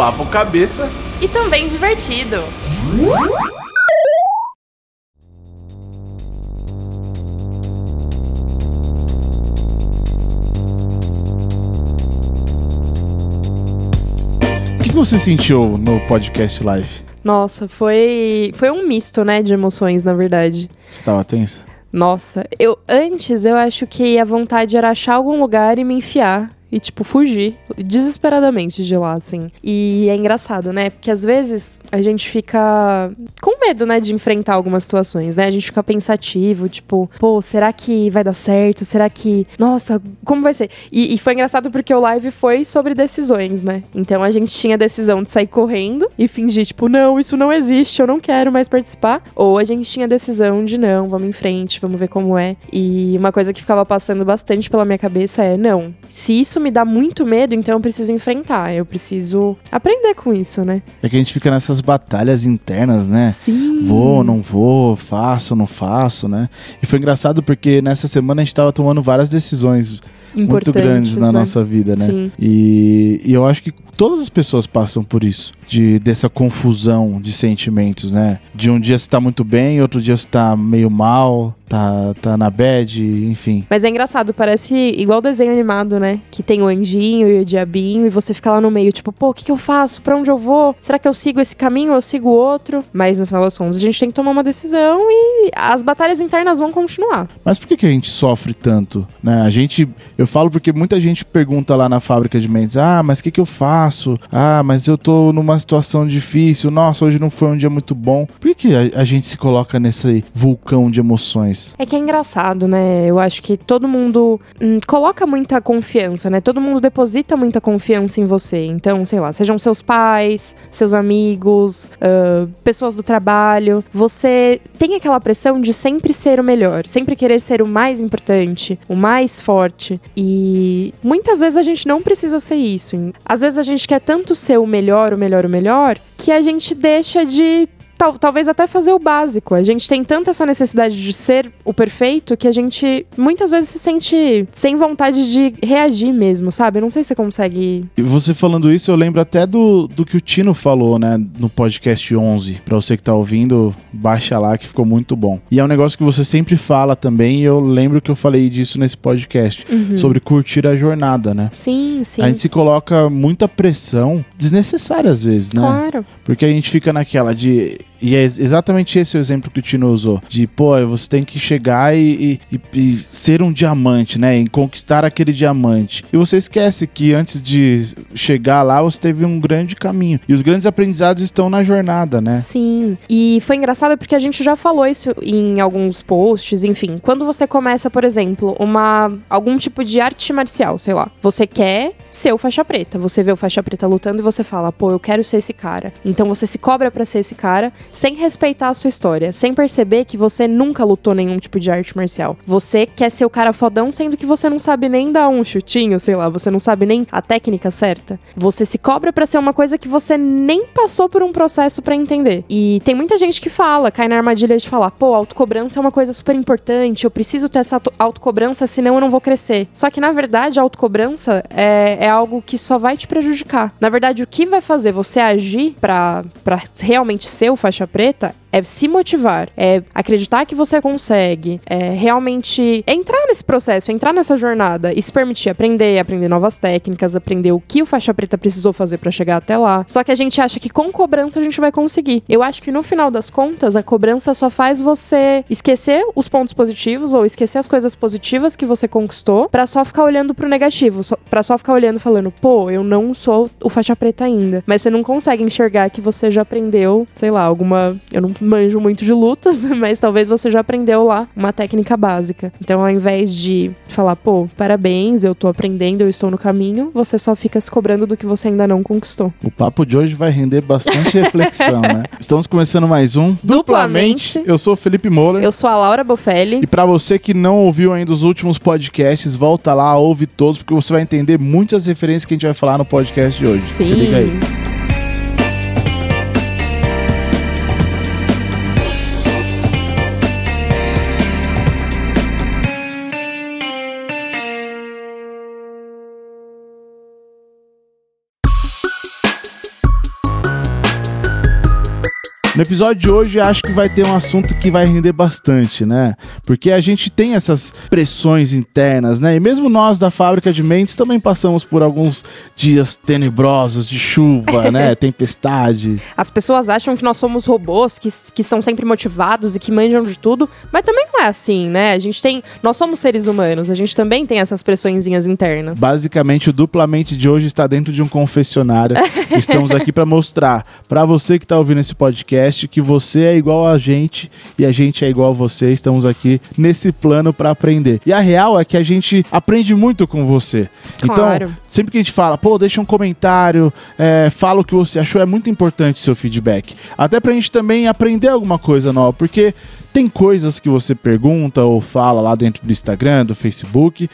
papo cabeça e também divertido. O que você sentiu no podcast live? Nossa, foi foi um misto, né, de emoções, na verdade. Você tava tensa? Nossa, eu antes eu acho que a vontade era achar algum lugar e me enfiar e, tipo, fugir desesperadamente de lá, assim. E é engraçado, né? Porque às vezes a gente fica com medo, né, de enfrentar algumas situações, né? A gente fica pensativo, tipo, pô, será que vai dar certo? Será que. Nossa, como vai ser? E, e foi engraçado porque o live foi sobre decisões, né? Então a gente tinha a decisão de sair correndo e fingir, tipo, não, isso não existe, eu não quero mais participar. Ou a gente tinha a decisão de não, vamos em frente, vamos ver como é. E uma coisa que ficava passando bastante pela minha cabeça é: não, se isso me dá muito medo, então eu preciso enfrentar. Eu preciso aprender com isso, né? É que a gente fica nessas batalhas internas, né? Sim. Vou, não vou, faço, não faço, né? E foi engraçado porque nessa semana a gente tava tomando várias decisões muito grandes na né? nossa vida, né? Sim. E, e eu acho que todas as pessoas passam por isso, de dessa confusão de sentimentos, né? De um dia você tá muito bem, outro dia você tá meio mal, tá, tá na bad, enfim. Mas é engraçado, parece igual desenho animado, né? Que tem o anjinho e o diabinho, e você fica lá no meio, tipo, pô, o que, que eu faço? Pra onde eu vou? Será que eu sigo esse caminho ou eu sigo outro? Mas no final das contas, a gente tem que tomar uma decisão e as batalhas internas vão continuar. Mas por que, que a gente sofre tanto? Né? A gente. Eu falo porque muita gente pergunta lá na fábrica de mentes: ah, mas o que, que eu faço? Ah, mas eu tô numa situação difícil. Nossa, hoje não foi um dia muito bom. Por que, a, a gente se coloca nesse vulcão de emoções? É que é engraçado, né? Eu acho que todo mundo hum, coloca muita confiança, né? Todo mundo deposita muita confiança em você. Então, sei lá, sejam seus pais, seus amigos, ah, pessoas do trabalho. Você tem aquela pressão de sempre ser o melhor, sempre querer ser o mais importante, o mais forte. E muitas vezes a gente não precisa ser isso. Às vezes a gente quer tanto ser o melhor, o melhor, o melhor, que a gente deixa de tal- talvez até fazer o básico. A gente tem tanta essa necessidade de ser o perfeito que a gente muitas vezes se sente sem vontade de reagir mesmo, sabe? Eu não sei se você consegue. E você falando isso, eu lembro até do, do que o Tino falou, né, no podcast 11. Pra você que tá ouvindo, baixa lá que ficou muito bom. E é um negócio que você sempre fala também, e eu lembro que eu falei disso nesse podcast, sobre curtir a jornada, né? Sim, sim. A gente se coloca muita pressão desnecessária às vezes, né? Claro. Porque a gente fica naquela de. E é ex- exatamente esse o exemplo que o Tino usou. De, pô, você tem que chegar e, e- e- ser um diamante, né? Em conquistar aquele diamante. E você esquece que antes de chegar lá, você teve um grande caminho. E os grandes aprendizados estão na jornada, né? Sim. E foi engraçado porque a gente já falou isso em alguns posts, enfim. Quando você começa, por exemplo, uma algum tipo de arte marcial, sei lá. Você quer ser o faixa preta. Você vê o faixa preta lutando e você fala, pô, eu quero ser esse cara. Então você se cobra pra ser esse cara sem respeitar a sua história, sem perceber que você nunca lutou nenhum tipo de arte marcial. Você quer ser o cara fodão, sendo que você não sabe nem dar um chutinho, sei lá, você não sabe nem a técnica certa. Você se cobra pra ser uma coisa que você nem passou por um processo pra entender. E tem muita gente que fala, cai na armadilha de falar, pô, autocobrança é uma coisa super importante, eu preciso ter essa auto- autocobrança, senão eu não vou crescer. Só que na verdade a autocobrança é, é algo que só vai te prejudicar. Na verdade, o que vai fazer você agir pra realmente ser o faixa preta é se motivar, é acreditar que você consegue, é realmente entrar nesse processo, entrar nessa jornada e se permitir aprender, aprender novas técnicas, aprender o que o faixa preta precisou fazer pra chegar até lá. Só que a gente acha que com cobrança a gente vai conseguir. Eu acho que no final das contas, a cobrança só faz você esquecer os pontos positivos ou esquecer as coisas positivas que você conquistou pra só ficar olhando pro negativo, pra só ficar olhando falando, pô, eu não sou o faixa preta ainda. Mas você não consegue enxergar que você já aprendeu, sei lá, alguma. Eu não manjo muito de lutas, mas talvez você já aprendeu lá uma técnica básica. Então, ao invés de falar, pô, parabéns, eu tô aprendendo, eu estou no caminho, você só fica se cobrando do que você ainda não conquistou. O papo de hoje vai render bastante reflexão, né? Estamos começando mais um Duplamente. Eu sou o Felipe Moller. Eu sou a Laura Bofelli. E pra você que não ouviu ainda os últimos podcasts, volta lá, ouve todos, porque você vai entender muitas referências que a gente vai falar no podcast de hoje. Se liga aí. No episódio de hoje, acho que vai ter um assunto que vai render bastante, né? Porque a gente tem essas pressões internas, né? E mesmo nós da fábrica de mentes também passamos por alguns dias tenebrosos de chuva, né? Tempestade. As pessoas acham que nós somos robôs que, que estão sempre motivados e que manjam de tudo, mas também não é assim, né? A gente tem. Nós somos seres humanos, a gente também tem essas pressõezinhas internas. Basicamente, o duplamente de hoje está dentro de um confessionário. Estamos aqui para mostrar para você que está ouvindo esse podcast que você é igual a gente e a gente é igual a você. Estamos aqui nesse plano para aprender. E a real é que a gente aprende muito com você. Claro. Então, sempre que a gente fala, pô, deixa um comentário, é, fala o que você achou, é muito importante o seu feedback. Até pra gente também aprender alguma coisa nova, porque tem coisas que você pergunta ou fala lá dentro do Instagram, do Facebook,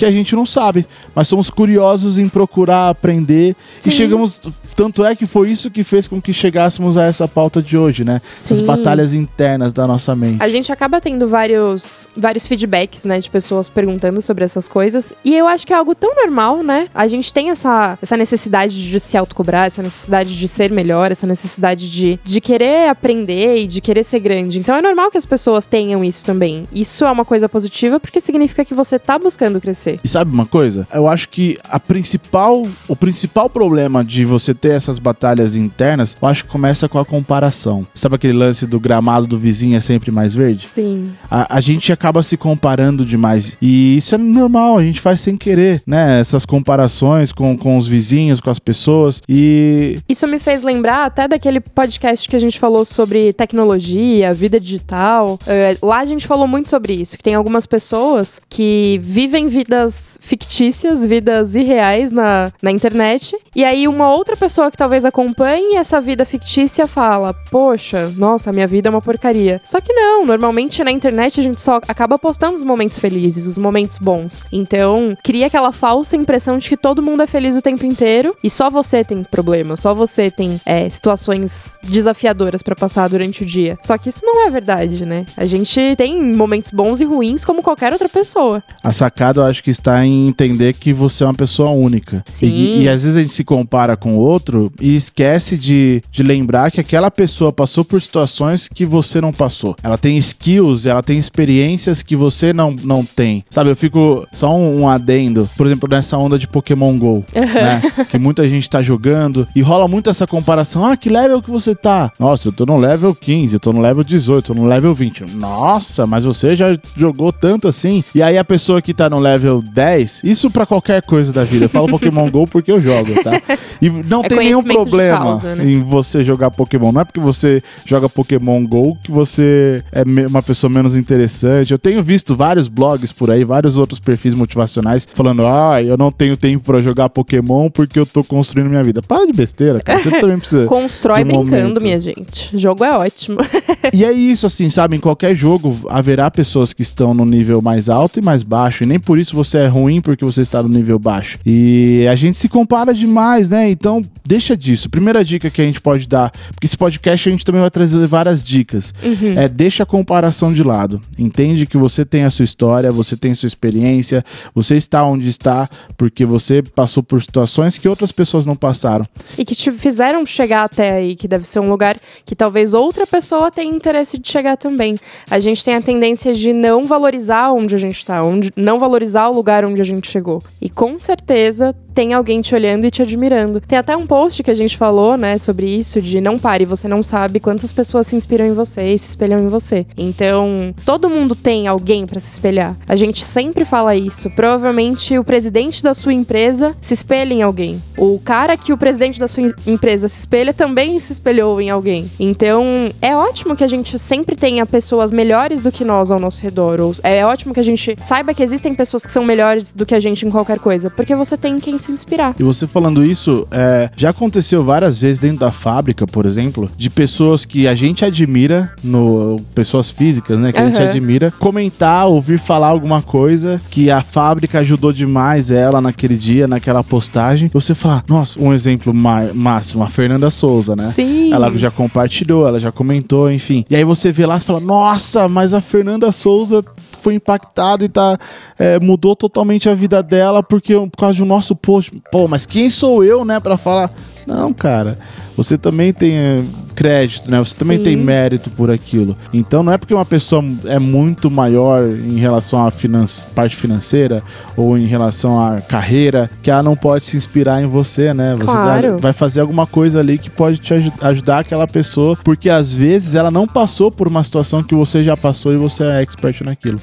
que a gente não sabe, mas somos curiosos em procurar aprender Sim. e chegamos. Tanto é que foi isso que fez com que chegássemos a essa pauta de hoje, né? Essas Sim. batalhas internas da nossa mente. A gente acaba tendo vários, vários feedbacks, né, de pessoas perguntando sobre essas coisas. E eu acho que é algo tão normal, né? A gente tem essa, essa necessidade de se autocobrar, essa necessidade de ser melhor, essa necessidade de, de querer aprender e de querer ser grande. Então é normal que as pessoas tenham isso também. Isso é uma coisa positiva porque significa que você tá buscando crescer. E sabe uma coisa? Eu acho que a principal, o principal problema de você ter essas batalhas internas, eu acho que começa com a comparação. Sabe aquele lance do gramado do vizinho é sempre mais verde? Sim. A, a gente acaba se comparando demais. E isso é normal, a gente faz sem querer, né? Essas comparações com, com os vizinhos, com as pessoas. E Isso me fez lembrar até daquele podcast que a gente falou sobre tecnologia, vida digital. É, lá a gente falou muito sobre isso, que tem algumas pessoas que vivem vidas fictícias, vidas irreais na, na internet. E aí uma outra pessoa que talvez acompanhe essa vida fictícia fala: Poxa, nossa, minha vida é uma porcaria. Só que não, normalmente na internet a gente só acaba postando os momentos felizes, os momentos bons. Então, cria aquela falsa impressão de que todo mundo é feliz o tempo inteiro e só você tem problema, só você tem é, situações desafiadoras pra passar durante o dia. Só que isso não é verdade, né? A gente tem momentos bons e ruins como qualquer outra pessoa. a sacada eu acho que está em entender que você é uma pessoa única. Sim. E, e às vezes a gente se compara com outro e esquece de, de lembrar que aquela pessoa passou por situações que você não passou. Ela tem skills, ela tem experiências que você não, não tem. Sabe, eu fico. Só um, um adendo, por exemplo, nessa onda de Pokémon GO, né? Que muita gente tá jogando e rola muito essa comparação. Ah, que level que você tá? Nossa, eu tô no level 15, eu tô no level 18, eu tô no level 20. Nossa, mas você já jogou tanto assim? E aí a pessoa que tá no level 10, isso pra qualquer coisa da vida. Eu falo Pokémon GO porque eu jogo, tá? E não É tem nenhum problema causa, né? em você jogar Pokémon. Não é porque você joga Pokémon GO que você é uma pessoa menos interessante. Eu tenho visto vários blogs por aí, vários outros perfis motivacionais falando: ah, eu não tenho tempo pra jogar Pokémon porque eu tô construindo minha vida. Para de besteira, cara. Você também precisa. Constrói do brincando, momento. minha gente. O jogo é ótimo. E é isso, assim, sabe? Em qualquer jogo haverá pessoas que estão no nível mais alto e mais baixo. E nem por isso você é ruim porque você está no nível baixo. E a gente se compara demais, né? Então, deixa disso. Primeira dica que a gente pode dar, porque esse podcast a gente também vai trazer várias dicas. É deixa a comparação de lado. Entende que você tem a sua história, você tem a sua experiência, você está onde está porque você passou por situações que outras pessoas não passaram. e que te fizeram chegar até aí, que deve ser um lugar que talvez outra pessoa tenha interesse de chegar também. A gente tem a tendência de não valorizar onde a gente tá, onde, não valorizar o lugar onde a gente chegou. E com certeza tem alguém te olhando e te admirando. Tem até um post que a gente falou, né, sobre isso, de não pare, você não sabe quantas pessoas se inspiram em você e se espelham em você. Então, todo mundo tem alguém pra se espelhar. A gente sempre fala isso. Provavelmente o presidente da sua empresa se espelha em alguém. O cara que o presidente da sua em- empresa se espelha também se espelhou em alguém. Então, é ótimo que a gente sempre tenha pessoas melhores do que nós ao nosso redor. Ou é ótimo que a gente saiba que existem pessoas que são melhores do que a gente em qualquer coisa, porque você tem quem se inspirar. E você falando isso, é, já aconteceu várias vezes dentro da fábrica, por exemplo, de pessoas que a gente admira, no pessoas físicas, né, que a gente admira, comentar, ouvir falar alguma coisa que a fábrica ajudou demais ela naquele dia, naquela postagem. E você falar, nossa, um exemplo máximo, a Fernanda Souza, né? Sim. Ela já compartilhou, ela já comentou, enfim. E aí você vê lá e fala, nossa, mas a Fernanda Souza foi impactada e tá, é, mudou totalmente a vida dela porque por causa do nosso pô, pô, mas quem sou eu, né, para falar? Não, cara. Você também tem eh, crédito, né? Você também Sim. tem mérito por aquilo. Então não é porque uma pessoa é muito maior em relação à finan parte financeira ou em relação à carreira que ela não pode se inspirar em você, né? Você Claro. vai- vai fazer alguma coisa ali que pode te aju- ajudar aquela pessoa, porque às vezes ela não passou por uma situação que você já passou e você é expert naquilo.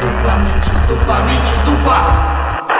Duplamente, duplamente, dupla.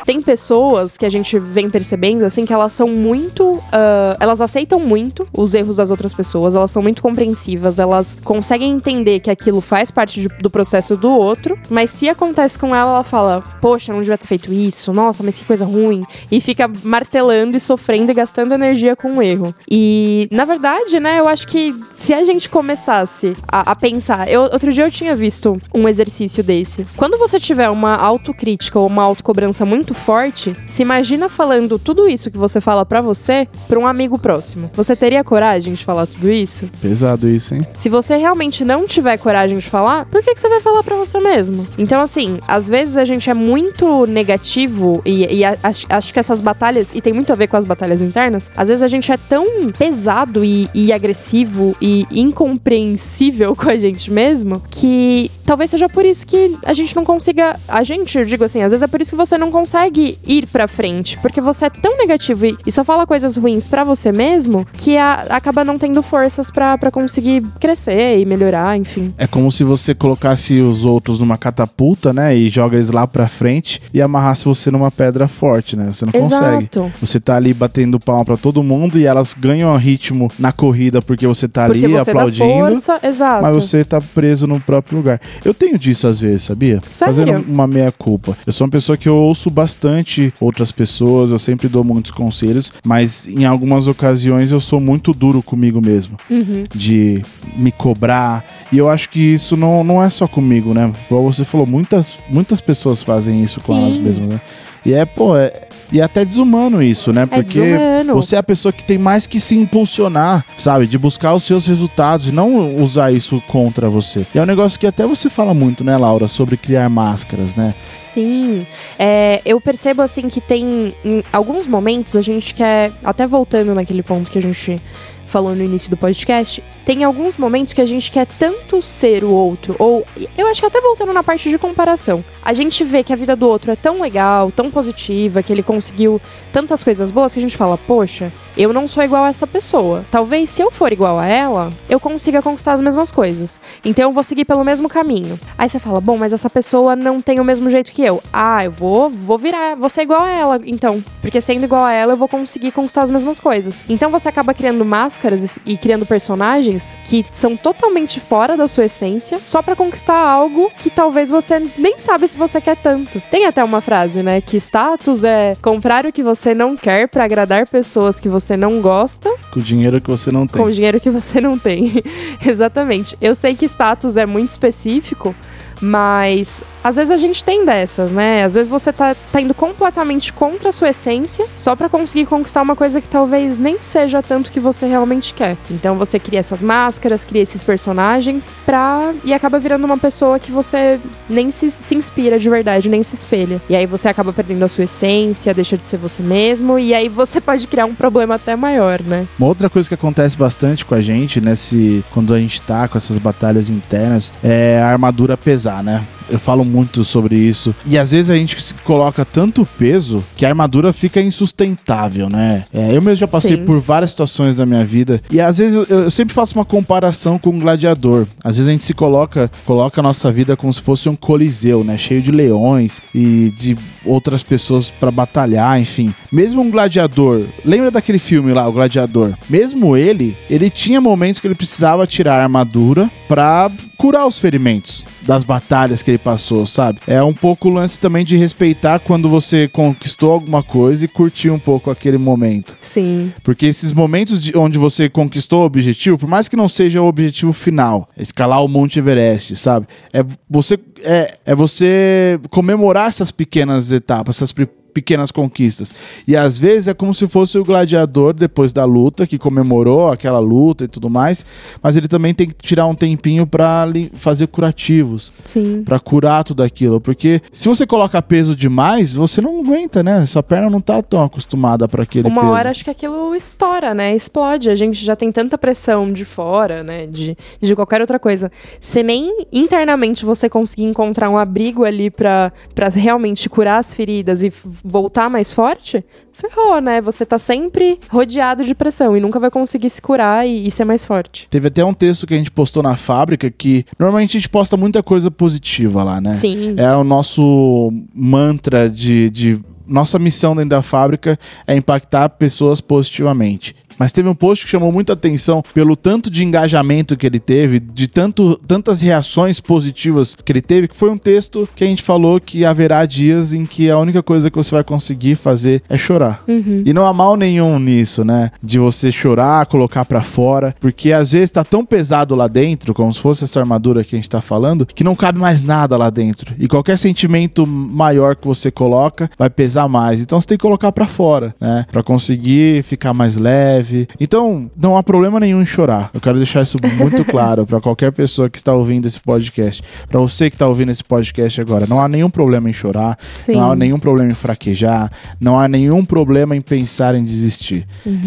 Tem pessoas que a gente vem percebendo, assim, que elas são muito. ah, elas aceitam muito os erros das outras pessoas, elas são muito compreensivas, elas conseguem entender que aquilo faz parte de- do processo do outro, mas se acontece com ela, ela fala: Poxa, não devia ter feito isso, nossa, mas que coisa ruim. E fica martelando e sofrendo e gastando energia com o erro. E, na verdade, né, eu acho que se a gente começasse a, a pensar. Eu, outro dia eu tinha visto um exercício desse. Quando você tiver uma autocrítica ou uma autocobrança muito forte, se imagina falando tudo isso que você fala pra você pra um amigo próximo. Você teria coragem de falar tudo isso? Pesado isso, hein? Se você realmente não tiver coragem de falar, por que, que você vai falar pra você mesmo? Então, assim, às vezes a gente é muito negativo e, e a- acho, acho que essas batalhas, e tem muito a ver com as batalhas internas, às vezes a gente é tão pesado e, e agressivo e incompreensível com a gente mesmo que talvez seja por isso que a gente não consiga. A gente, eu digo assim, às vezes é por isso que você não consegue ir pra frente, porque você é tão negativo e, e só fala coisas ruins pra você mesmo que a- acaba não tendo forças pra pra conseguir crescer e melhorar, enfim. É como se você colocasse os outros numa catapulta, né? E joga eles lá pra frente e amarrasse você numa pedra forte, né? Você não consegue. Exato. Você tá ali batendo palma pra todo mundo e elas ganham ritmo na corrida porque você tá Porque ali você dá aplaudindo. força, exato. Mas você tá preso no próprio lugar. Eu tenho disso às vezes, sabia? Sério? Fazendo uma meia-culpa. Eu sou uma pessoa que eu ouço bastante outras pessoas, eu sempre dou muitos conselhos, mas em algumas ocasiões eu sou muito duro comigo mesmo. Uhum. De me cobrar. E eu acho que isso não, não é só comigo, né? Como você falou, muitas, muitas pessoas fazem isso com Sim. elas mesmas, né? E é, pô, é, e é até desumano isso, né? Porque desumano. você é a pessoa que tem mais que se impulsionar, sabe? De buscar os seus resultados e não usar isso contra você. E é um negócio que até você fala muito, né, Laura, sobre criar máscaras, né? Sim. É, eu percebo assim que tem em alguns momentos a gente quer. Até voltando naquele ponto que a gente falou no início do podcast, tem alguns momentos que a gente quer tanto ser o outro, ou eu acho que até voltando na parte de comparação, a gente vê que a vida do outro é tão legal, tão positiva, que ele conseguiu tantas coisas boas que a gente fala, poxa, eu não sou igual a essa pessoa. Talvez se eu for igual a ela, eu consiga conquistar as mesmas coisas. Então eu vou seguir pelo mesmo caminho. Aí você fala, bom, mas essa pessoa não tem o mesmo jeito que eu. Ah, eu vou, vou virar, vou ser igual a ela, então. Porque sendo igual a ela, eu vou conseguir conquistar as mesmas coisas. Então você acaba criando máscaras e e criando personagens que são totalmente fora da sua essência, só pra conquistar algo que talvez você nem sabe se você quer tanto. Tem até uma frase, né, que status é comprar o que você não quer pra agradar pessoas que você não gosta Com o dinheiro que você não tem. com o dinheiro que você não tem. Exatamente. Eu sei que status é muito específico, mas às vezes a gente tem dessas, né? Às vezes você tá, tá indo completamente contra a sua essência só pra conseguir conquistar uma coisa que talvez nem seja tanto que você realmente quer. Então você cria essas máscaras, cria esses personagens pra. e acaba virando uma pessoa que você nem se, se inspira de verdade, nem se espelha. E aí você acaba perdendo a sua essência, deixa de ser você mesmo, e aí você pode criar um problema até maior, né? Uma outra coisa que acontece bastante com a gente, nesse, quando a gente tá com essas batalhas internas, é a armadura pesar, né? Eu falo muito sobre isso. E às vezes a gente se coloca tanto peso que a armadura fica insustentável, né? É, eu mesmo já passei Sim. por várias situações da minha vida. E às vezes eu, eu sempre faço uma comparação com um gladiador. Às vezes a gente se coloca, coloca a nossa vida como se fosse um coliseu, né? Cheio de leões e de outras pessoas pra batalhar, enfim. Mesmo um gladiador, lembra daquele filme lá, o Gladiador? Mesmo ele, ele tinha momentos que ele precisava tirar a armadura pra curar os ferimentos das batalhas que ele passou, sabe? É um pouco o lance também de respeitar quando você conquistou alguma coisa e curtir um pouco aquele momento. Sim. Porque esses momentos de onde você conquistou o objetivo, por mais que não seja o objetivo final, escalar o Monte Everest, sabe? É você é, é você comemorar essas pequenas etapas, essas pequenas conquistas. E às vezes é como se fosse o gladiador depois da luta, que comemorou aquela luta e tudo mais, mas ele também tem que tirar um tempinho pra li- fazer curativos, Sim. pra curar tudo aquilo, porque se você coloca peso demais, você não aguenta, né? Sua perna não tá tão acostumada para aquele Uma peso. hora acho que aquilo estoura, né? Explode. A gente já tem tanta pressão de fora, né? De, de qualquer outra coisa. Se nem internamente você conseguir encontrar um abrigo ali pra, pra realmente curar as feridas e voltar mais forte, ferrou, né? Você tá sempre rodeado de pressão e nunca vai conseguir se curar e, e ser mais forte. Teve até um texto que a gente postou na fábrica que normalmente a gente posta muita coisa positiva lá, né? Sim. É o nosso mantra de, de. Nossa missão dentro da fábrica é impactar pessoas positivamente. Mas teve um post que chamou muita atenção pelo tanto de engajamento que ele teve, de tanto, tantas reações positivas que ele teve, que foi um texto que a gente falou que haverá dias em que a única coisa que você vai conseguir fazer é chorar. Uhum. E não há mal nenhum nisso, né? De você chorar, colocar pra fora, porque às vezes tá tão pesado lá dentro, como se fosse essa armadura que a gente tá falando, que não cabe mais nada lá dentro. E qualquer sentimento maior que você coloca vai pesar mais. Então você tem que colocar pra fora, né? Pra conseguir ficar mais leve. Então, não há problema nenhum em chorar. Eu quero deixar isso muito claro pra qualquer pessoa que está ouvindo esse podcast. Pra você que tá ouvindo esse podcast agora, não há nenhum problema em chorar. Sim. Não há nenhum problema em fraquejar, não há nenhum problema em pensar em desistir.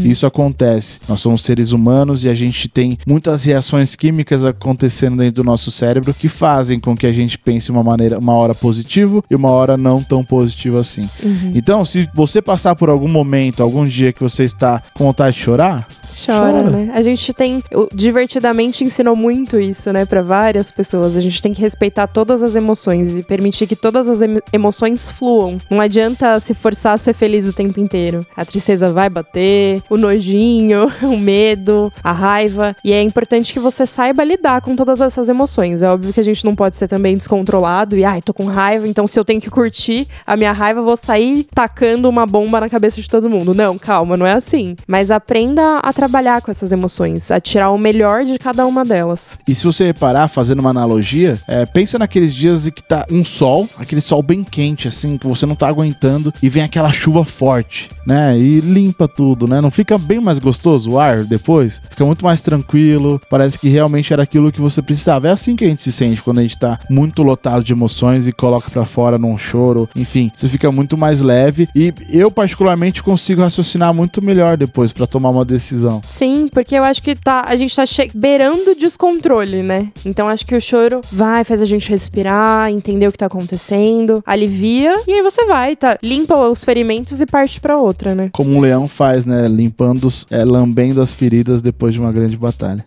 Isso acontece. Nós somos seres humanos e a gente tem muitas reações químicas acontecendo dentro do nosso cérebro que fazem com que a gente pense uma maneira, uma hora positivo e uma hora não tão positivo assim. Então, se você passar por algum momento, algum dia que você está com vontade de chorar, Chora, Chora. né? A gente tem. Divertidamente ensinou muito isso, né, Pra várias pessoas. A gente tem que respeitar todas as emoções e permitir que todas as emo- emoções fluam. Não adianta se forçar a ser feliz o tempo inteiro. A tristeza vai bater, o nojinho, o medo, a raiva. E é importante que você saiba lidar com todas essas emoções. É óbvio que a gente não pode ser também descontrolado e, ai, tô com raiva, então se eu tenho que curtir a minha raiva, eu vou sair tacando uma bomba na cabeça de todo mundo. Não, calma, não é assim. Mas aprenda a trabalhar com essas emoções, a tirar o melhor de cada uma delas. E se você reparar, fazendo uma analogia, é, pensa naqueles dias em que tá um sol, aquele sol bem quente, assim, que você não tá aguentando, e vem aquela chuva forte, né? E limpa tudo, né? Não fica bem mais gostoso o ar depois? Fica muito mais tranquilo, parece que realmente era aquilo que você precisava. É assim que a gente se sente quando a gente tá muito lotado de emoções e coloca pra fora num choro, enfim, você fica muito mais leve. E eu, particularmente, consigo raciocinar muito melhor depois pra tomar uma decisão. Sim, porque eu acho que tá, a gente tá beirando o descontrole, né? Então acho que o choro vai, faz a gente respirar, entender o que tá acontecendo, alivia, e aí você vai, tá? Limpa os ferimentos e parte pra outra, né? Como um leão faz, né? Limpando, os- é, lambendo as feridas depois de uma grande batalha.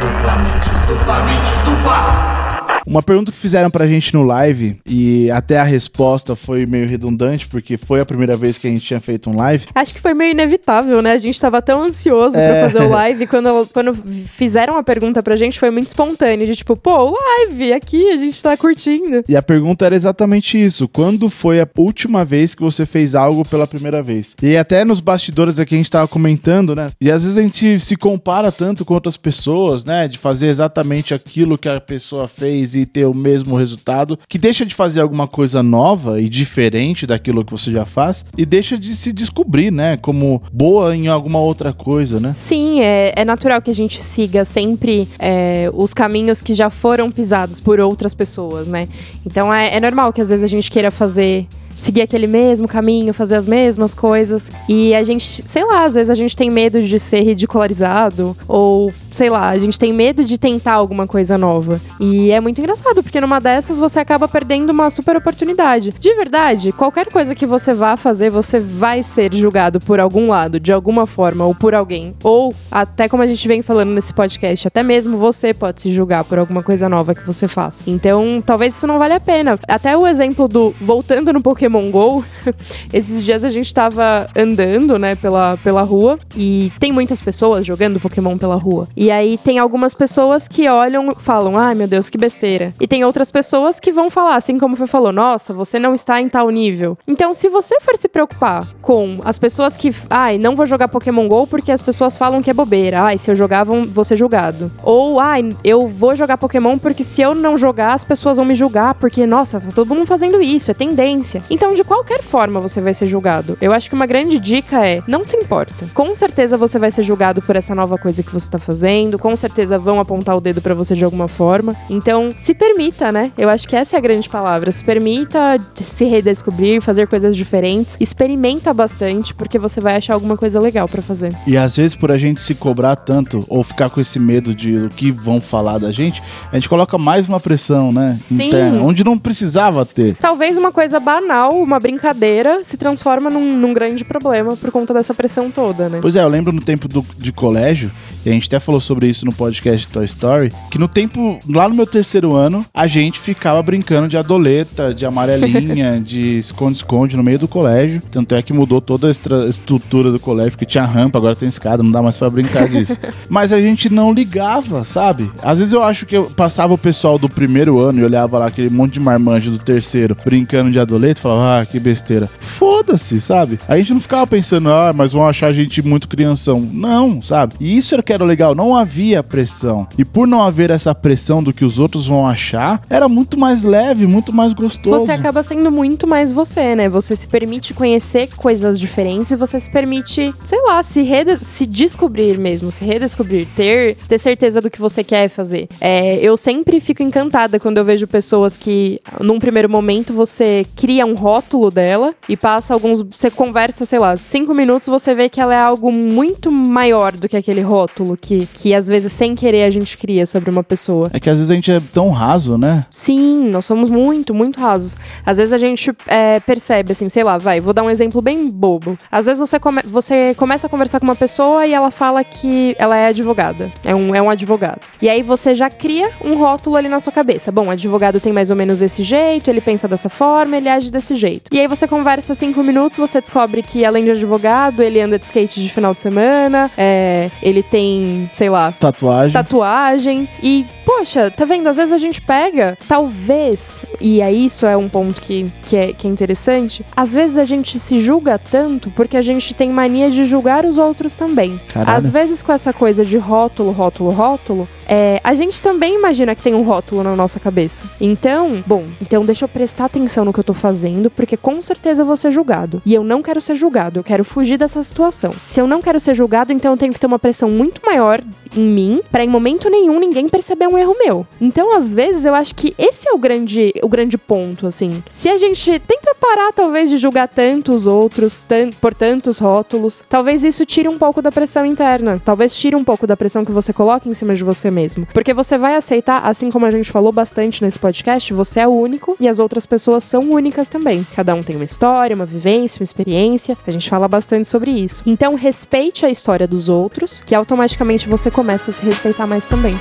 duplamente, duplamente, dupla. Uma pergunta que fizeram pra gente no live, e até a resposta foi meio redundante, porque foi a primeira vez que a gente tinha feito um live. Acho que foi meio inevitável, né? A gente tava tão ansioso É. pra fazer o live, quando, quando fizeram a pergunta pra gente, foi muito espontâneo, de tipo, pô, live, aqui, a gente tá curtindo. E a pergunta era exatamente isso: quando foi a última vez que você fez algo pela primeira vez? E até nos bastidores aqui a gente tava comentando, né? E às vezes a gente se compara tanto com outras pessoas, né? De fazer exatamente aquilo que a pessoa fez e ter o mesmo resultado, que deixa de fazer alguma coisa nova e diferente daquilo que você já faz e deixa de se descobrir, né? Como boa em alguma outra coisa, né? Sim, é, é natural que a gente siga sempre é, os caminhos que já foram pisados por outras pessoas, né? Então é, é normal que às vezes a gente queira fazer. Seguir aquele mesmo caminho, fazer as mesmas coisas. E a gente, sei lá, às vezes a gente tem medo de ser ridicularizado. Ou, sei lá, a gente tem medo de tentar alguma coisa nova. E é muito engraçado, porque numa dessas você acaba perdendo uma super oportunidade. De verdade, qualquer coisa que você vá fazer, você vai ser julgado por algum lado, de alguma forma, ou por alguém. Ou, até como a gente vem falando nesse podcast, até mesmo você pode se julgar por alguma coisa nova que você faz. Então, talvez isso não valha a pena. Até o exemplo do. Voltando no Pokémon GO, esses dias a gente tava andando, né, pela, pela rua. E tem muitas pessoas jogando Pokémon pela rua. E aí tem algumas pessoas que olham falam: ai meu Deus, que besteira. E tem outras pessoas que vão falar, assim como foi falou: nossa, você não está em tal nível. Então, se você for se preocupar com as pessoas que, ai, não vou jogar Pokémon GO porque as pessoas falam que é bobeira. Ai, se eu jogar, vou ser julgado. Ou, ai, eu vou jogar Pokémon porque se eu não jogar, as pessoas vão me julgar porque, nossa, tá todo mundo fazendo isso, é tendência. Então, Então, de qualquer forma, você vai ser julgado. Eu acho que uma grande dica é: não se importa. Com certeza você vai ser julgado por essa nova coisa que você tá fazendo, com certeza vão apontar o dedo pra você de alguma forma. Então, se permita, né? Eu acho que essa é a grande palavra. Se permita se redescobrir, fazer coisas diferentes. Experimenta bastante, porque você vai achar alguma coisa legal pra fazer. E às vezes, por a gente se cobrar tanto, ou ficar com esse medo de o que vão falar da gente, a gente coloca mais uma pressão, né? Sim. Interna, onde não precisava ter. Talvez uma coisa banal, uma brincadeira, se transforma num, num grande problema por conta dessa pressão toda, né? Pois é, eu lembro no tempo do- de colégio, e a gente até falou sobre isso no podcast Toy Story, que no tempo, lá no meu terceiro ano, a gente ficava brincando de adoleta, de amarelinha, de esconde-esconde no meio do colégio. Tanto é que mudou toda a estrutura do colégio, porque tinha rampa, agora tem escada, não dá mais pra brincar disso. Mas a gente não ligava, sabe? Às vezes eu acho que eu passava o pessoal do primeiro ano e olhava lá aquele monte de marmanjo do terceiro brincando de adoleta e falava, ah, que besteira. Foda-se, sabe? A gente não ficava pensando, ah, mas vão achar a gente muito crianção. Não, sabe? E isso era que era legal, não havia pressão. E por não haver essa pressão do que os outros vão achar, era muito mais leve, muito mais gostoso. Você acaba sendo muito mais você, né? Você se permite conhecer coisas diferentes e você se permite, sei lá, se, se descobrir mesmo, se redescobrir, ter, ter certeza do que você quer fazer. É, eu sempre fico encantada quando eu vejo pessoas que, num primeiro momento, você cria um rótulo dela e passa alguns. Você conversa, sei lá, cinco minutos, você vê que ela é algo muito maior do que aquele rótulo que, que às vezes, sem querer, a gente cria sobre uma pessoa. É que às vezes a gente é tão raso, né? Sim, nós somos muito, muito rasos. Às vezes a gente é, percebe, assim, sei lá, vai, vou dar um exemplo bem bobo. Às vezes você, come- você começa a conversar com uma pessoa e ela fala que ela é advogada, é um, é um advogado. E aí você já cria um rótulo ali na sua cabeça. Bom, o advogado tem mais ou menos esse jeito, ele pensa dessa forma, ele age desse jeito. E aí você conversa cinco minutos, você descobre que além de advogado, ele anda de skate de final de semana, é, ele tem, sei lá, Tatuagem. tatuagem. E, poxa, tá vendo? Às vezes a gente pega, talvez, e aí isso é um ponto que, que, é, que é interessante, às vezes a gente se julga tanto porque a gente tem mania de julgar os outros também. Caralho. Às vezes com essa coisa de rótulo, rótulo, rótulo, é, a gente também imagina que tem um rótulo na nossa cabeça. Então, bom, então deixa eu prestar atenção no que eu tô fazendo, porque com certeza eu vou ser julgado. E eu não quero ser julgado, eu quero fugir dessa situação. Se eu não quero ser julgado, então eu tenho que ter uma pressão muito maior em mim, pra em momento nenhum ninguém perceber um erro meu. Então, às vezes, eu acho que esse é o grande, o grande ponto, assim. Se a gente tenta parar, talvez, de julgar tanto os outros, tan- por tantos rótulos, talvez isso tire um pouco da pressão interna. Talvez tire um pouco da pressão que você coloca em cima de você mesmo. Porque você vai aceitar, assim como a gente falou bastante nesse podcast, você é único e as outras pessoas são únicas também. Cada um tem uma história, uma vivência, uma experiência. A gente fala bastante sobre isso. Então, respeite a história dos outros, que automaticamente você começa a se respeitar mais também.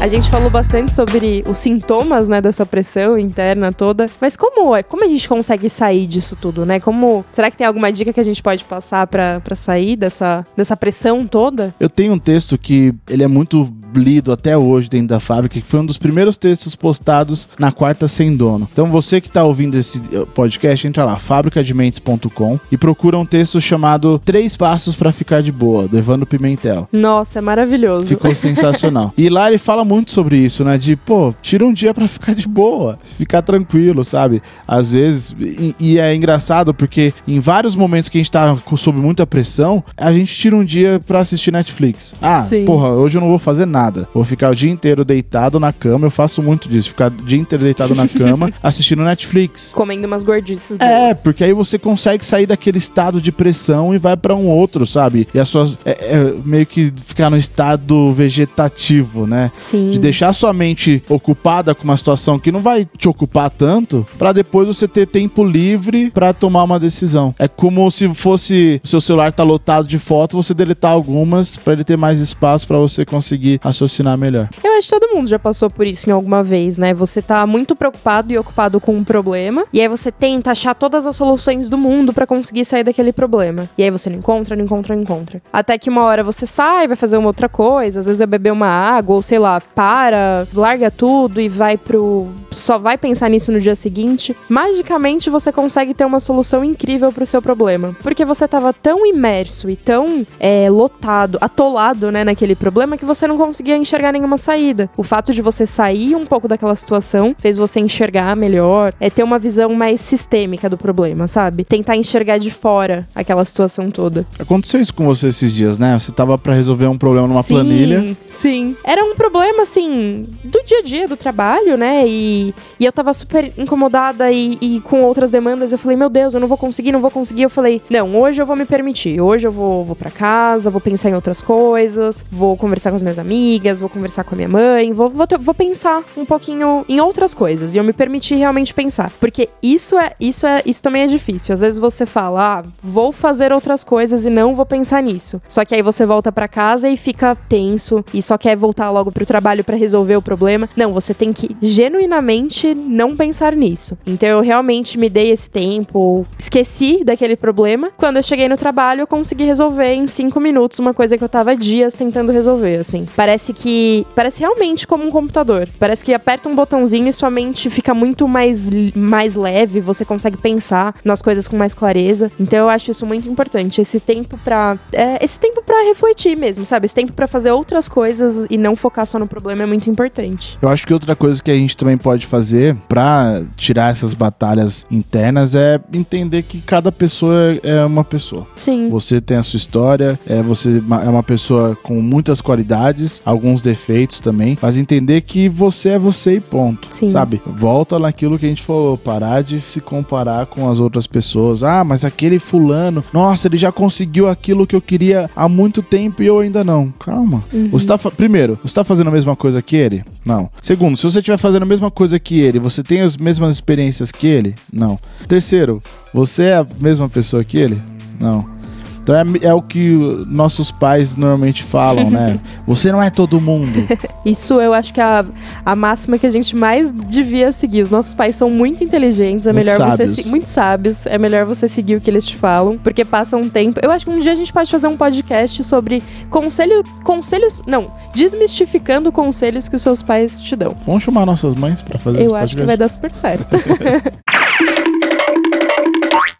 A gente falou bastante sobre os sintomas, né, dessa pressão interna toda. Mas como é? Como a gente consegue sair disso tudo, né? Como será que tem alguma dica que a gente pode passar pra sair dessa dessa pressão toda? Eu tenho um texto que ele é muito lido até hoje dentro da fábrica, que foi um dos primeiros textos postados na quarta sem dono. Então você que está ouvindo esse eh, podcast, entra lá, fabricadementes.com e procura um texto chamado Três Passos para Ficar de Boa, do Evandro Pimentel. Nossa, é maravilhoso. Ficou sensacional. E lá ele fala muito sobre isso, né? De, pô, tira um dia pra ficar de boa, ficar tranquilo, sabe? Às vezes, e, e é engraçado porque em vários momentos que a gente tá sob muita pressão, a gente tira um dia pra assistir Netflix. Ah, Sim. porra, hoje eu não vou fazer nada. Vou ficar o dia inteiro deitado na cama. Eu faço muito disso, ficar o dia inteiro deitado na cama assistindo Netflix. Comendo umas gordices É, boas. porque aí você consegue sair daquele estado de pressão e vai pra um outro, sabe? E. É, é meio que ficar no estado vegetativo, né? Sim. De deixar sua mente ocupada com uma situação que não vai te ocupar tanto, pra depois você ter tempo livre pra tomar uma decisão. É como se fosse o seu celular tá lotado de fotos, você deletar algumas pra ele ter mais espaço pra você conseguir raciocinar melhor. Eu acho que todo mundo já passou por isso em alguma vez, né? Você tá muito preocupado e ocupado com um problema, e aí você tenta achar todas as soluções do mundo pra conseguir sair daquele problema. E aí você não encontra, não encontra, não encontra. Até que uma hora você sai, vai fazer uma outra coisa, às vezes vai beber uma água, ou sei lá, para, larga tudo e vai pro. só vai pensar nisso no dia seguinte, magicamente você consegue ter uma solução incrível pro seu problema. Porque você tava tão imerso e tão é, lotado, atolado, né, naquele problema que você não conseguia enxergar nenhuma saída. O fato de você sair um pouco daquela situação fez você enxergar melhor, é ter uma visão mais sistêmica do problema, sabe? Tentar enxergar de fora aquela situação toda. Aconteceu isso com você esses dias, né? Você tava pra resolver um problema numa sim, planilha. Sim. Era um problema, assim, do dia a dia, do trabalho, né? E, e eu tava super incomodada e, e com outras demandas. Eu falei, meu Deus, eu não vou conseguir, não vou conseguir. Eu falei, não, hoje eu vou me permitir. Hoje eu vou, vou para casa, vou pensar em outras coisas, vou conversar com as minhas amigas, vou conversar com a minha mãe, vou, vou, vou pensar um pouquinho em outras coisas. E eu me permiti realmente pensar. Porque isso é, isso é, isso também é difícil. Às vezes você fala, ah, vou fazer outras coisas e não vou pensar nisso. Só que aí você volta pra casa e fica tenso e só quer voltar logo pro trabalho pra resolver o problema. Não, você tem que genuinamente não pensar nisso. Então eu realmente me dei esse tempo, esqueci daquele problema. Quando eu cheguei no trabalho, eu consegui resolver em cinco minutos uma coisa que eu tava dias tentando resolver, assim. Parece que. Parece realmente como um computador. Parece que aperta um botãozinho e sua mente fica muito mais, mais leve, você consegue pensar nas coisas com mais clareza. Então eu acho isso muito importante. Esse tempo pra. é, esse tempo pra refletir mesmo, sabe? Esse tempo pra fazer outras coisas e não focar só no problema é muito importante. Eu acho que outra coisa que a gente também pode fazer pra tirar essas batalhas internas é entender que cada pessoa é uma pessoa. Sim. Você tem a sua história, é, você é uma pessoa com muitas qualidades, alguns defeitos também, mas entender que você é você e ponto. Sim. Sabe? Volta naquilo que a gente falou, parar de se comparar com as outras pessoas. Ah, mas aquele fulano, nossa, ele já conseguiu aquilo que eu queria há muito tempo e eu ainda não. Calma. Você tá Primeiro, você tá fazendo a mesma coisa que ele? Não. Segundo, se você estiver fazendo a mesma coisa que ele, você tem as mesmas experiências que ele? Não. Terceiro, você é a mesma pessoa que ele? Não. Então é, é o que nossos pais normalmente falam, né? Você não é todo mundo. Isso eu acho que é a, a máxima que a gente mais devia seguir. Os nossos pais são muito inteligentes, é Muito melhor sábios. você muito sábios, é melhor você seguir o que eles te falam, porque passa um tempo. Eu acho que um dia a gente pode fazer um podcast sobre conselho, conselhos, não, desmistificando conselhos que os seus pais te dão. Vamos chamar nossas mães pra fazer Eu acho que podcast? vai dar super certo.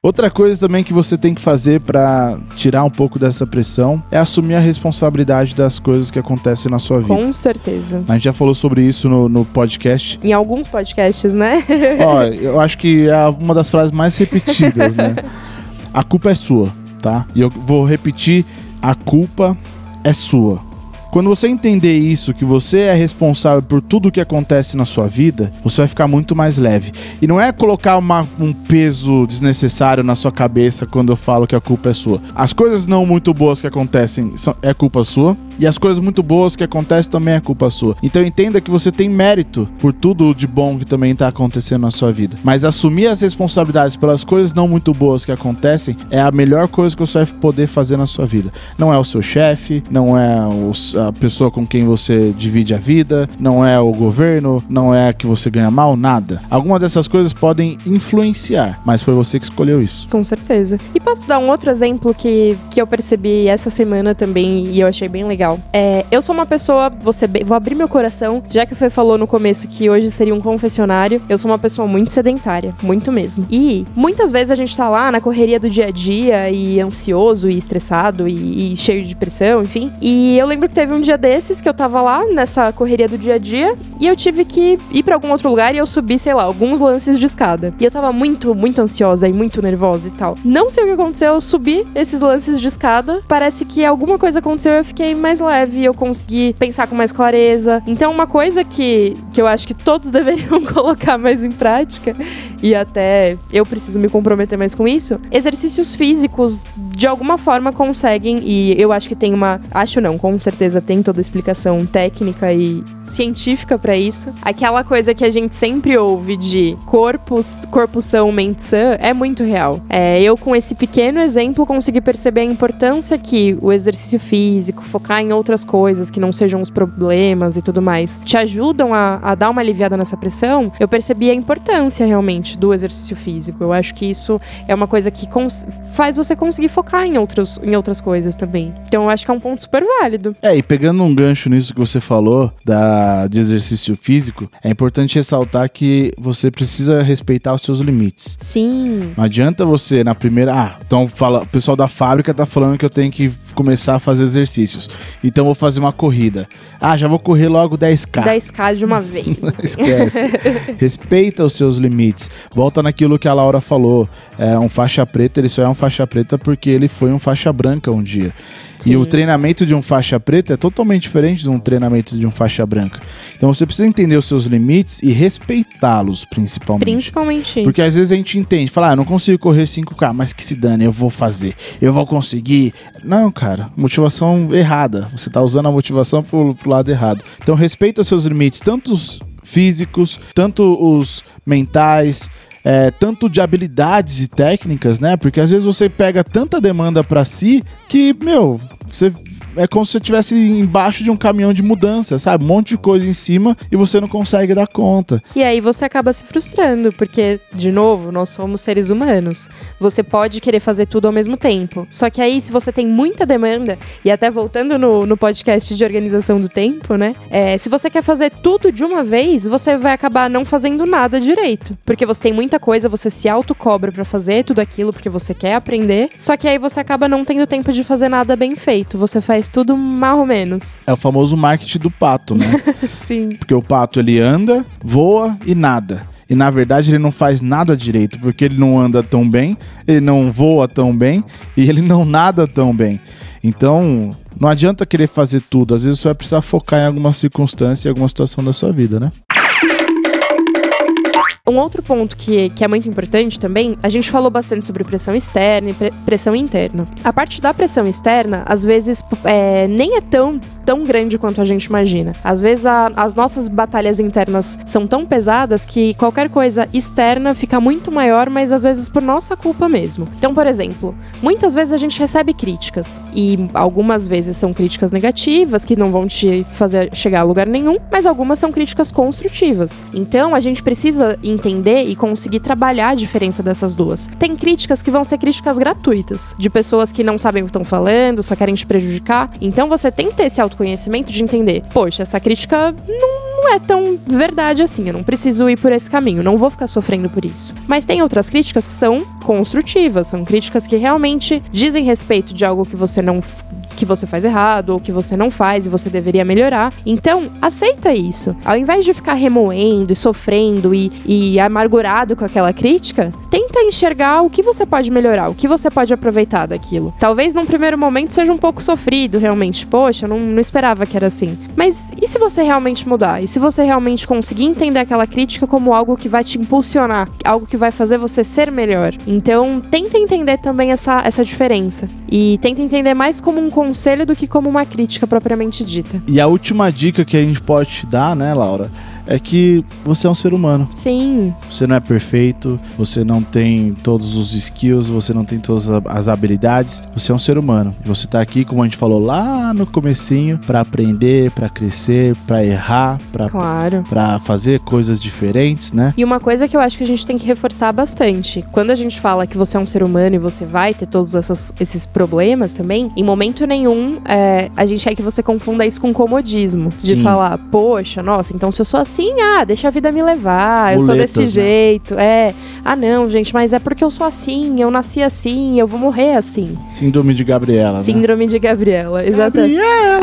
Outra coisa também que você tem que fazer pra tirar um pouco dessa pressão é assumir a responsabilidade das coisas que acontecem na sua vida. Com certeza. A gente já falou sobre isso no, no podcast. Em alguns podcasts, né? Ó, eu acho que é uma das frases mais repetidas, né? A culpa é sua, tá? E eu vou repetir: a culpa é sua. Quando você entender isso, que você é responsável por tudo que acontece na sua vida, você vai ficar muito mais leve. E não é colocar uma- um peso desnecessário na sua cabeça quando eu falo que a culpa é sua. As coisas não muito boas que acontecem são, é culpa sua. E as coisas muito boas que acontecem também é culpa sua. Então entenda que você tem mérito por tudo de bom que também tá acontecendo na sua vida. Mas assumir as responsabilidades pelas coisas não muito boas que acontecem é a melhor coisa que você vai poder fazer na sua vida. Não é o seu chefe, não é a pessoa com quem você divide a vida, não é o governo, não é que você ganha mal, nada. Algumas dessas coisas podem influenciar, mas foi você que escolheu isso. Com certeza. E posso dar um outro exemplo que, que eu percebi essa semana também e eu achei bem legal. É, eu sou uma pessoa, bem- vou abrir meu coração, já que o Fê falou no começo que hoje seria um confessionário, eu sou uma pessoa muito sedentária, muito mesmo. E muitas vezes a gente tá lá na correria do dia a dia e ansioso e estressado e, e cheio de pressão, enfim. E eu lembro que teve um dia desses que eu tava lá nessa correria do dia a dia e eu tive que ir pra algum outro lugar e eu subi, sei lá, alguns lances de escada. E eu tava muito, muito ansiosa e muito nervosa e tal. Não sei o que aconteceu, eu subi esses lances de escada. Parece que alguma coisa aconteceu e eu fiquei mais leve, eu consegui pensar com mais clareza. Então, uma coisa que, que eu acho que todos deveriam colocar mais em prática, e até eu preciso me comprometer mais com isso, exercícios físicos de alguma forma conseguem, e eu acho que tem uma. Acho não, com certeza tem toda a explicação técnica e científica pra isso. Aquela coisa que a gente sempre ouve de corpos, corpo são, mente sã, é muito real. É, eu, com esse pequeno exemplo, consegui perceber a importância que o exercício físico, focar em outras coisas que não sejam os problemas e tudo mais, te ajudam a, a dar uma aliviada nessa pressão. Eu percebi a importância realmente do exercício físico. Eu acho que isso é uma coisa que faz você conseguir focar em, outros, em outras coisas também. Então eu acho que é um ponto super válido. É, e pegando um gancho nisso que você falou, da da, de exercício físico, é importante ressaltar que você precisa respeitar os seus limites. Sim. Não adianta você na primeira. Ah, então fala, o pessoal da fábrica tá falando que eu tenho que começar a fazer exercícios. Então vou fazer uma corrida. Ah, já vou correr logo 10k. 10k de uma vez. Esquece. Respeita os seus limites. Volta naquilo que a Laura falou. É um faixa preta, ele só é um faixa preta porque ele foi um faixa branca um dia. Sim. E o treinamento de um faixa preta é totalmente diferente de um treinamento de um faixa branca. Então você precisa entender os seus limites e respeitá-los, principalmente. Principalmente isso. Porque às vezes a gente entende, fala, ah, eu não consigo correr 5K, mas que se dane, eu vou fazer, eu vou conseguir. Não, cara, motivação errada. Você tá usando a motivação pro, pro lado errado. Então respeita os seus limites, tanto os físicos, tanto os mentais. É, tanto de habilidades e técnicas, né? Porque às vezes você pega tanta demanda pra si que, meu, você é como se você estivesse embaixo de um caminhão de mudança, sabe? Um monte de coisa em cima e você não consegue dar conta. E aí você acaba se frustrando, porque, de novo, nós somos seres humanos. Você pode querer fazer tudo ao mesmo tempo. Só que aí, se você tem muita demanda, e até voltando no, no podcast de organização do tempo, né? É, se você quer fazer tudo de uma vez, você vai acabar não fazendo nada direito. Porque você tem muita coisa, você se autocobra pra fazer tudo aquilo porque você quer aprender. Só que aí você acaba não tendo tempo de fazer nada bem feito. Você faz tudo mal ou menos. É o famoso marketing do pato, né? Sim. Porque o pato ele anda, voa e nada. E na verdade ele não faz nada direito, porque ele não anda tão bem, ele não voa tão bem e ele não nada tão bem. Então, não adianta querer fazer tudo, às vezes você vai precisar focar em alguma circunstância, em alguma situação da sua vida, né? Um outro ponto que, que é muito importante também, a gente falou bastante sobre pressão externa e pre- pressão interna. A parte da pressão externa, às vezes, é, nem é tão, tão grande quanto a gente imagina. Às vezes, a- as nossas batalhas internas são tão pesadas que qualquer coisa externa fica muito maior, mas às vezes por nossa culpa mesmo. Então, por exemplo, muitas vezes a gente recebe críticas, e algumas vezes são críticas negativas, que não vão te fazer chegar a lugar nenhum, mas algumas são críticas construtivas. Então, a gente precisa entender e conseguir trabalhar a diferença dessas duas. Tem críticas que vão ser críticas gratuitas, de pessoas que não sabem o que estão falando, só querem te prejudicar. Então, você tem que ter esse autoconhecimento de entender: poxa, essa crítica não não é tão verdade assim. Eu não preciso ir por esse caminho, não vou ficar sofrendo por isso. Mas tem outras críticas que são construtivas, são críticas que realmente dizem respeito de algo que você não que você faz errado ou que você não faz e você deveria melhorar. Então, aceita isso. Ao invés de ficar remoendo e sofrendo e, e amargurado com aquela crítica, tenta enxergar o que você pode melhorar, o que você pode aproveitar daquilo. Talvez num primeiro momento seja um pouco sofrido, realmente. Poxa, não, não esperava que era assim. Mas e se você realmente mudar? E se você realmente conseguir entender aquela crítica como algo que vai te impulsionar, algo que vai fazer você ser melhor? Então, tenta entender também essa, essa diferença. E tenta entender mais como um conselho do que como uma crítica propriamente dita. E a última dica que a gente pode te dar, né, Laura, é que você é um ser humano. Sim, Você não é perfeito, você não tem todos os skills, você não tem todas as habilidades, você é um ser humano. E você tá aqui, como a gente falou lá no comecinho, pra aprender, pra crescer, pra errar, pra claro. para fazer coisas diferentes, né? E uma coisa que eu acho que a gente tem que reforçar bastante, quando a gente fala que você é um ser humano e você vai ter todos essas- esses problemas também, em momento nenhum é, a gente quer que você confunda isso com comodismo. De Sim. falar, poxa, nossa, então se eu sou assim, ah, deixa a vida me levar, eu sou Muletas, desse né? jeito. É, ah não, gente, mas é porque eu sou assim, eu nasci assim, eu vou morrer assim. Síndrome de Gabriela, né? Síndrome de Gabriela, exatamente. Gabriela!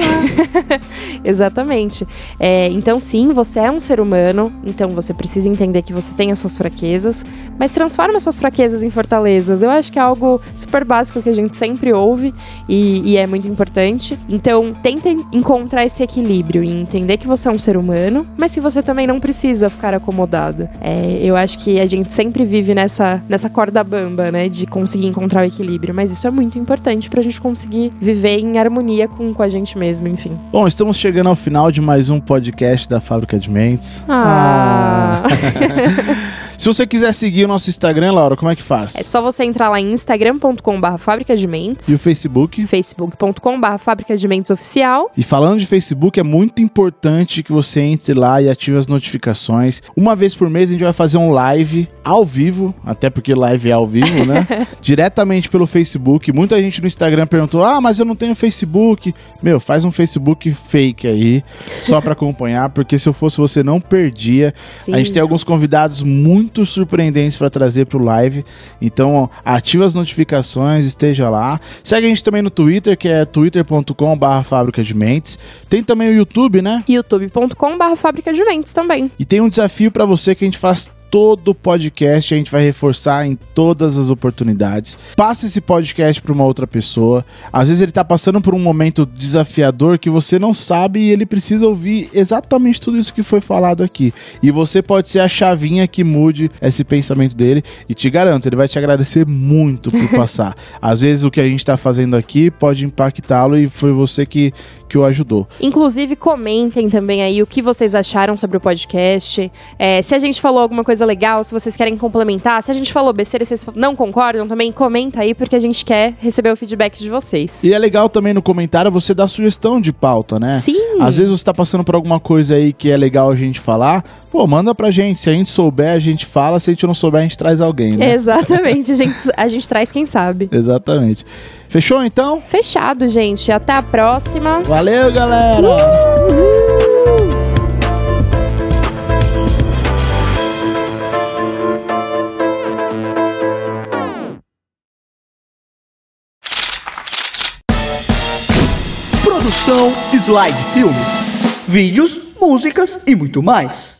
Exatamente. É, então, sim, você é um ser humano, então você precisa entender que você tem as suas fraquezas, mas transforma as suas fraquezas em fortalezas. Eu acho que é algo super básico que a gente sempre ouve e, e é muito importante. Então, tenta encontrar esse equilíbrio e entender que você é um ser humano, mas que você também não precisa ficar acomodado. É, eu acho que a gente sempre vive nessa, nessa corda bamba, né, de conseguir encontrar o equilíbrio, mas isso é muito importante pra gente conseguir viver em harmonia com, com a gente mesmo, enfim. Bom, estamos chegando ao final de mais um podcast da Fábrica de Mentes. Ah. Se você quiser seguir o nosso Instagram, Laura, como é que faz? É só você entrar lá em instagram.com.br fábrica de mentes, E o Facebook? facebook.com.br fábrica de mentes oficial. E falando de Facebook, é muito importante que você entre lá e ative as notificações. Uma vez por mês a gente vai fazer um live ao vivo, até porque live é ao vivo, né? Diretamente pelo Facebook. Muita gente no Instagram perguntou: "Ah, mas eu não tenho Facebook". Meu, faz um Facebook fake aí, só pra acompanhar, porque se eu fosse você não perdia. Sim. A gente tem alguns convidados muito surpreendentes pra trazer pro live. Então, ó, ativa as notificações, esteja lá. Segue a gente também no Twitter, que é twitter.com/barra fábrica de mentes. Tem também o YouTube, né? youtube.com.br fábrica de mentes também. E tem um desafio pra você que a gente faz todo podcast, a gente vai reforçar em todas as oportunidades. Passe esse podcast para uma outra pessoa. Às vezes ele tá passando por um momento desafiador que você não sabe e ele precisa ouvir exatamente tudo isso que foi falado aqui. E você pode ser a chavinha que mude esse pensamento dele e te garanto, ele vai te agradecer muito por passar. Às vezes o que a gente tá fazendo aqui pode impactá-lo e foi você que que o ajudou. Inclusive, comentem também aí o que vocês acharam sobre o podcast. É, se a gente falou alguma coisa legal, se vocês querem complementar. Se a gente falou besteira e vocês não concordam, também comenta aí, porque a gente quer receber o feedback de vocês. E é legal também no comentário você dar sugestão de pauta, né? Sim. Às vezes você tá passando por alguma coisa aí que é legal a gente falar, pô, manda pra gente. Se a gente souber, a gente fala. Se a gente não souber, a gente traz alguém, né? Exatamente. a, gente, a gente traz quem sabe. Exatamente. Fechou então? Fechado, gente. Até a próxima. Valeu, galera! Produção Slide Filmes. Vídeos, músicas e muito mais.